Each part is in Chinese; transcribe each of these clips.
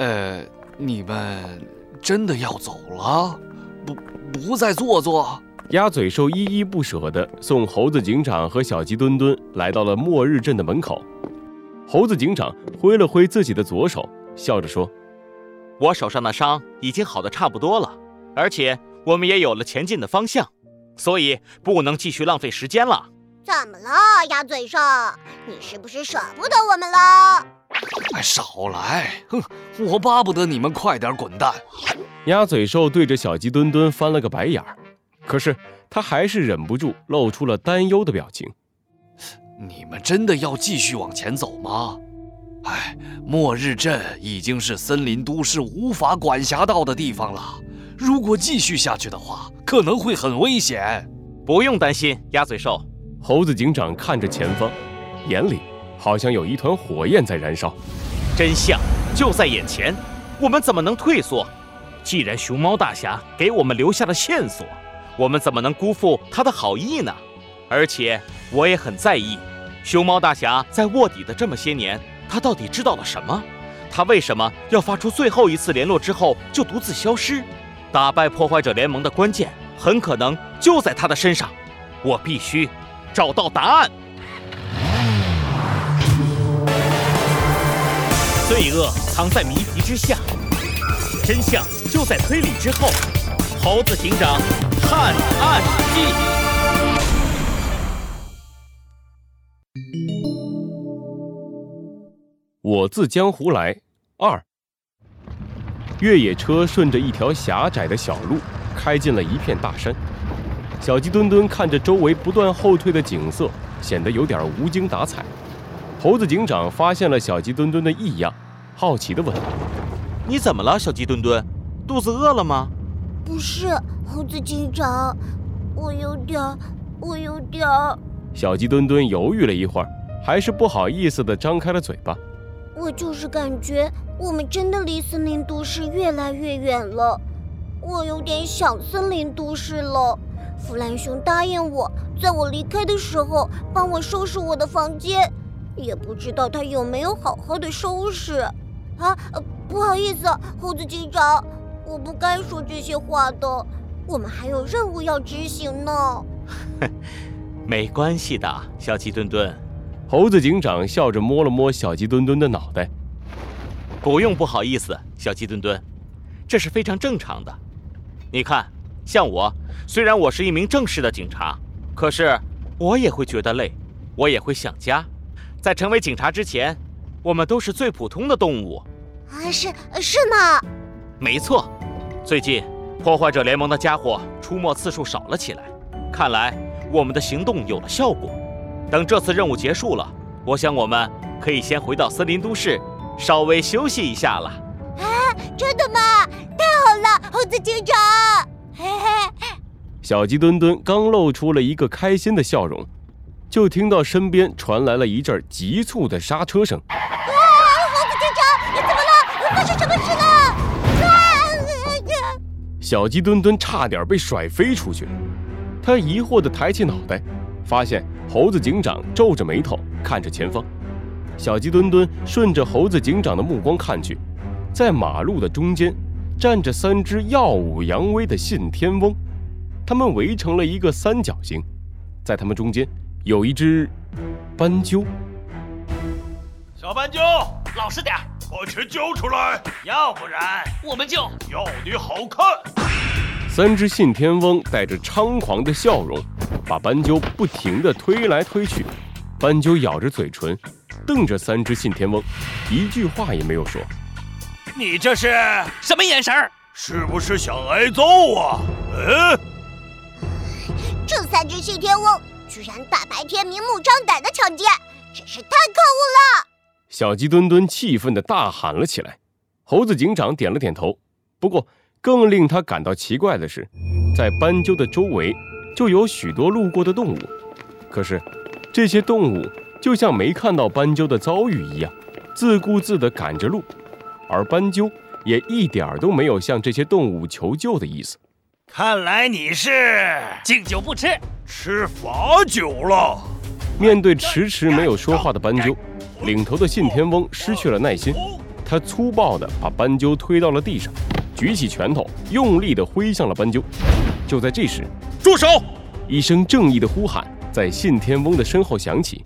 呃，你们真的要走了？不，不再坐坐？鸭嘴兽依依不舍地送猴子警长和小鸡墩墩来到了末日镇的门口。猴子警长挥了挥自己的左手，笑着说：“我手上的伤已经好的差不多了，而且我们也有了前进的方向，所以不能继续浪费时间了。”怎么了，鸭嘴兽？你是不是舍不得我们了？哎，少来！哼，我巴不得你们快点滚蛋。鸭嘴兽对着小鸡墩墩翻了个白眼儿。可是他还是忍不住露出了担忧的表情。你们真的要继续往前走吗？哎，末日镇已经是森林都市无法管辖到的地方了。如果继续下去的话，可能会很危险。不用担心，鸭嘴兽。猴子警长看着前方，眼里好像有一团火焰在燃烧。真相就在眼前，我们怎么能退缩？既然熊猫大侠给我们留下了线索。我们怎么能辜负他的好意呢？而且我也很在意，熊猫大侠在卧底的这么些年，他到底知道了什么？他为什么要发出最后一次联络之后就独自消失？打败破坏者联盟的关键很可能就在他的身上，我必须找到答案。罪恶藏在谜题之下，真相就在推理之后。猴子警长。探案记，我自江湖来二。越野车顺着一条狭窄的小路开进了一片大山。小鸡墩墩看着周围不断后退的景色，显得有点无精打采。猴子警长发现了小鸡墩墩的异样，好奇地问：“你怎么了，小鸡墩墩？肚子饿了吗？”不是猴子警长，我有点，我有点。小鸡墩墩犹豫了一会儿，还是不好意思地张开了嘴巴。我就是感觉我们真的离森林都市越来越远了，我有点想森林都市了。弗兰熊答应我，在我离开的时候帮我收拾我的房间，也不知道他有没有好好的收拾。啊，不好意思，猴子警长。我不该说这些话的，我们还有任务要执行呢。没关系的，小鸡墩墩。猴子警长笑着摸了摸小鸡墩墩的脑袋。不用不好意思，小鸡墩墩，这是非常正常的。你看，像我，虽然我是一名正式的警察，可是我也会觉得累，我也会想家。在成为警察之前，我们都是最普通的动物。啊，是是吗？没错。最近，破坏者联盟的家伙出没次数少了起来，看来我们的行动有了效果。等这次任务结束了，我想我们可以先回到森林都市，稍微休息一下了。啊，真的吗？太好了，猴子警长！嘿嘿。小鸡墩墩刚露出了一个开心的笑容，就听到身边传来了一阵急促的刹车声。啊，猴子警长，你怎么了？发生什么事了？小鸡墩墩差点被甩飞出去，他疑惑地抬起脑袋，发现猴子警长皱着眉头看着前方。小鸡墩墩顺着猴子警长的目光看去，在马路的中间站着三只耀武扬威的信天翁，他们围成了一个三角形，在他们中间有一只斑鸠。小斑鸠，老实点，把钱交出来，要不然我们就要你好看。三只信天翁带着猖狂的笑容，把斑鸠不停地推来推去。斑鸠咬着嘴唇，瞪着三只信天翁，一句话也没有说。你这是什么眼神儿？是不是想挨揍啊？嗯。这三只信天翁居然大白天明目张胆的抢劫，真是太可恶了！小鸡墩墩气愤地大喊了起来。猴子警长点了点头，不过。更令他感到奇怪的是，在斑鸠的周围就有许多路过的动物，可是这些动物就像没看到斑鸠的遭遇一样，自顾自地赶着路，而斑鸠也一点都没有向这些动物求救的意思。看来你是敬酒不吃吃罚酒了。面对迟迟没有说话的斑鸠，领头的信天翁失去了耐心。他粗暴地把斑鸠推到了地上，举起拳头，用力地挥向了斑鸠。就在这时，住手！一声正义的呼喊在信天翁的身后响起，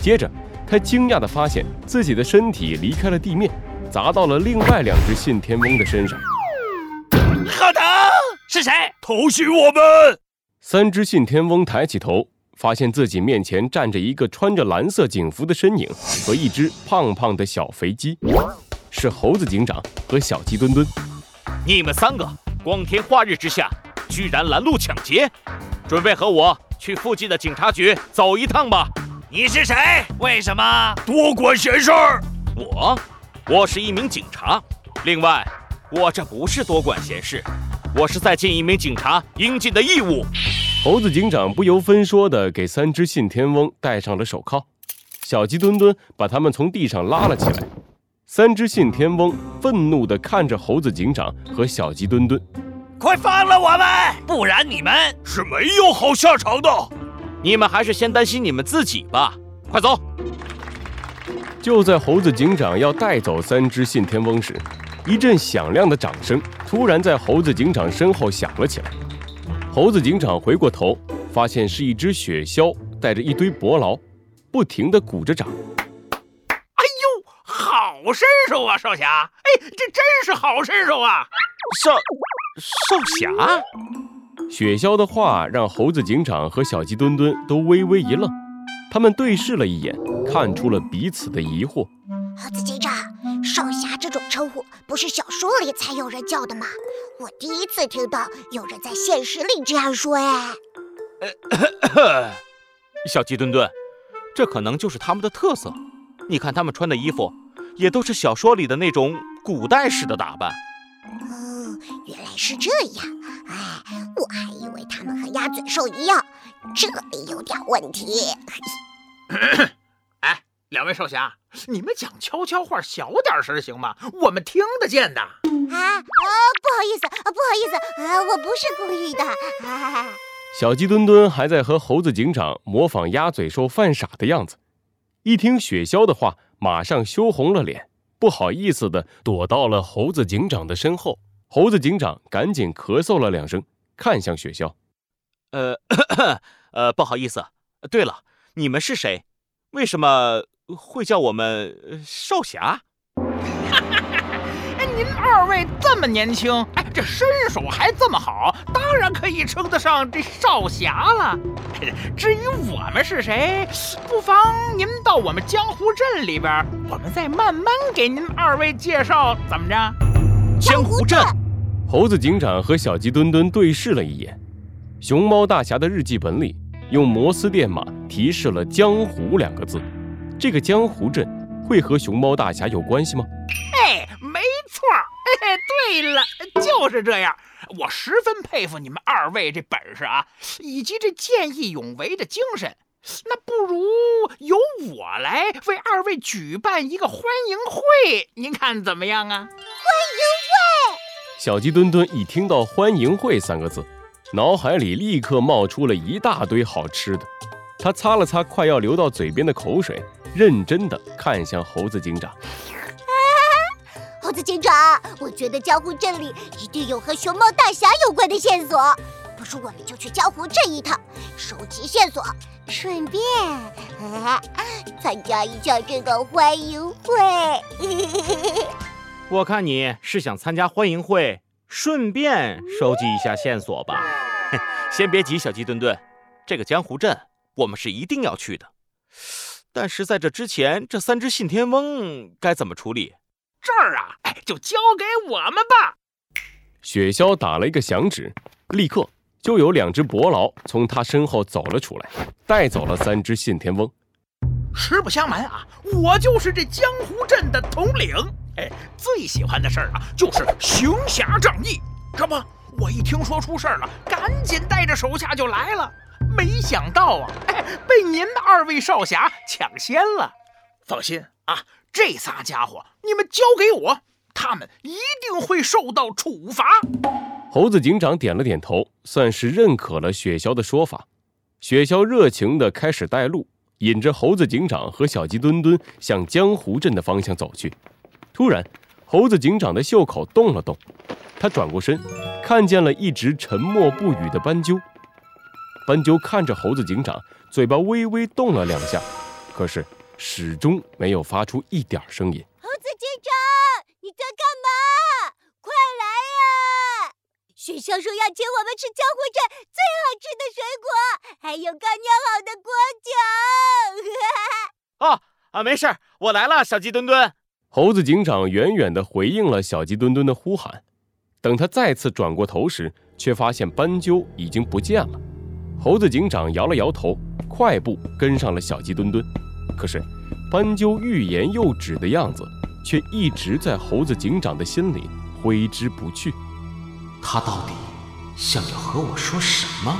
接着他惊讶地发现自己的身体离开了地面，砸到了另外两只信天翁的身上。好疼！是谁？偷袭我们！三只信天翁抬起头，发现自己面前站着一个穿着蓝色警服的身影和一只胖胖的小肥鸡，是猴子警长和小鸡墩墩。你们三个光天化日之下，居然拦路抢劫，准备和我去附近的警察局走一趟吧。你是谁？为什么？多管闲事儿！我，我是一名警察。另外，我这不是多管闲事，我是在尽一名警察应尽的义务。猴子警长不由分说地给三只信天翁戴上了手铐，小鸡墩墩把他们从地上拉了起来。三只信天翁愤怒地看着猴子警长和小鸡墩墩，快放了我们，不然你们是没有好下场的。你们还是先担心你们自己吧，快走！就在猴子警长要带走三只信天翁时，一阵响亮的掌声突然在猴子警长身后响了起来。猴子警长回过头，发现是一只雪鸮带着一堆伯劳，不停地鼓着掌。哎呦，好身手啊，少侠！哎，这真是好身手啊！少少侠，雪鸮的话让猴子警长和小鸡墩墩都微微一愣，他们对视了一眼，看出了彼此的疑惑。猴子警不是小说里才有人叫的吗？我第一次听到有人在现实里这样说哎。小鸡墩墩，这可能就是他们的特色。你看他们穿的衣服，也都是小说里的那种古代式的打扮。哦，原来是这样。哎，我还以为他们和鸭嘴兽一样，这里有点问题。哎，两位少侠，你们讲悄悄话小点声行吗？我们听得见的。啊啊，不好意思，啊不好意思，啊，我不是故意的。啊小鸡墩墩还在和猴子警长模仿鸭嘴兽犯傻的样子，一听雪橇的话，马上羞红了脸，不好意思的躲到了猴子警长的身后。猴子警长赶紧咳嗽了两声，看向雪橇。呃 呃，不好意思。对了，你们是谁？为什么会叫我们呃少侠？哎，您二位这么年轻，哎，这身手还这么好，当然可以称得上这少侠了。至于我们是谁，不妨您到我们江湖镇里边，我们再慢慢给您二位介绍，怎么着？江湖镇。猴子警长和小鸡墩墩对视了一眼，熊猫大侠的日记本里用摩斯电码提示了“江湖”两个字。这个江湖镇会和熊猫大侠有关系吗？哎，没错儿。哎，对了，就是这样。我十分佩服你们二位这本事啊，以及这见义勇为的精神。那不如由我来为二位举办一个欢迎会，您看怎么样啊？欢迎会小鸡墩墩一听到“欢迎会”三个字，脑海里立刻冒出了一大堆好吃的。他擦了擦快要流到嘴边的口水，认真的看向猴子警长。猴子警长，我觉得江湖镇里一定有和熊猫大侠有关的线索，不如我们就去江湖镇一趟，收集线索，顺便、啊、参加一下这个欢迎会。我看你是想参加欢迎会，顺便收集一下线索吧。先别急，小鸡墩墩，这个江湖镇我们是一定要去的。但是在这之前，这三只信天翁该怎么处理？这儿啊，哎，就交给我们吧。雪橇打了一个响指，立刻就有两只伯劳从他身后走了出来，带走了三只信天翁。实不相瞒啊，我就是这江湖镇的统领。哎，最喜欢的事儿啊，就是行侠仗义。这不，我一听说出事儿了，赶紧带着手下就来了。没想到啊，哎，被您的二位少侠抢先了。放心啊，这仨家伙你们交给我，他们一定会受到处罚。猴子警长点了点头，算是认可了雪橇的说法。雪橇热情地开始带路，引着猴子警长和小鸡墩墩向江湖镇的方向走去。突然，猴子警长的袖口动了动，他转过身，看见了一直沉默不语的斑鸠。斑鸠看着猴子警长，嘴巴微微动了两下，可是始终没有发出一点声音。猴子警长，你在干嘛？快来呀！学校说要请我们吃江湖镇最好吃的水果，还有刚酿好的果酒。哦啊，没事儿，我来了，小鸡墩墩。猴子警长远远地回应了小鸡墩墩的呼喊。等他再次转过头时，却发现斑鸠已经不见了。猴子警长摇了摇头，快步跟上了小鸡墩墩。可是，斑鸠欲言又止的样子，却一直在猴子警长的心里挥之不去。他到底想要和我说什么？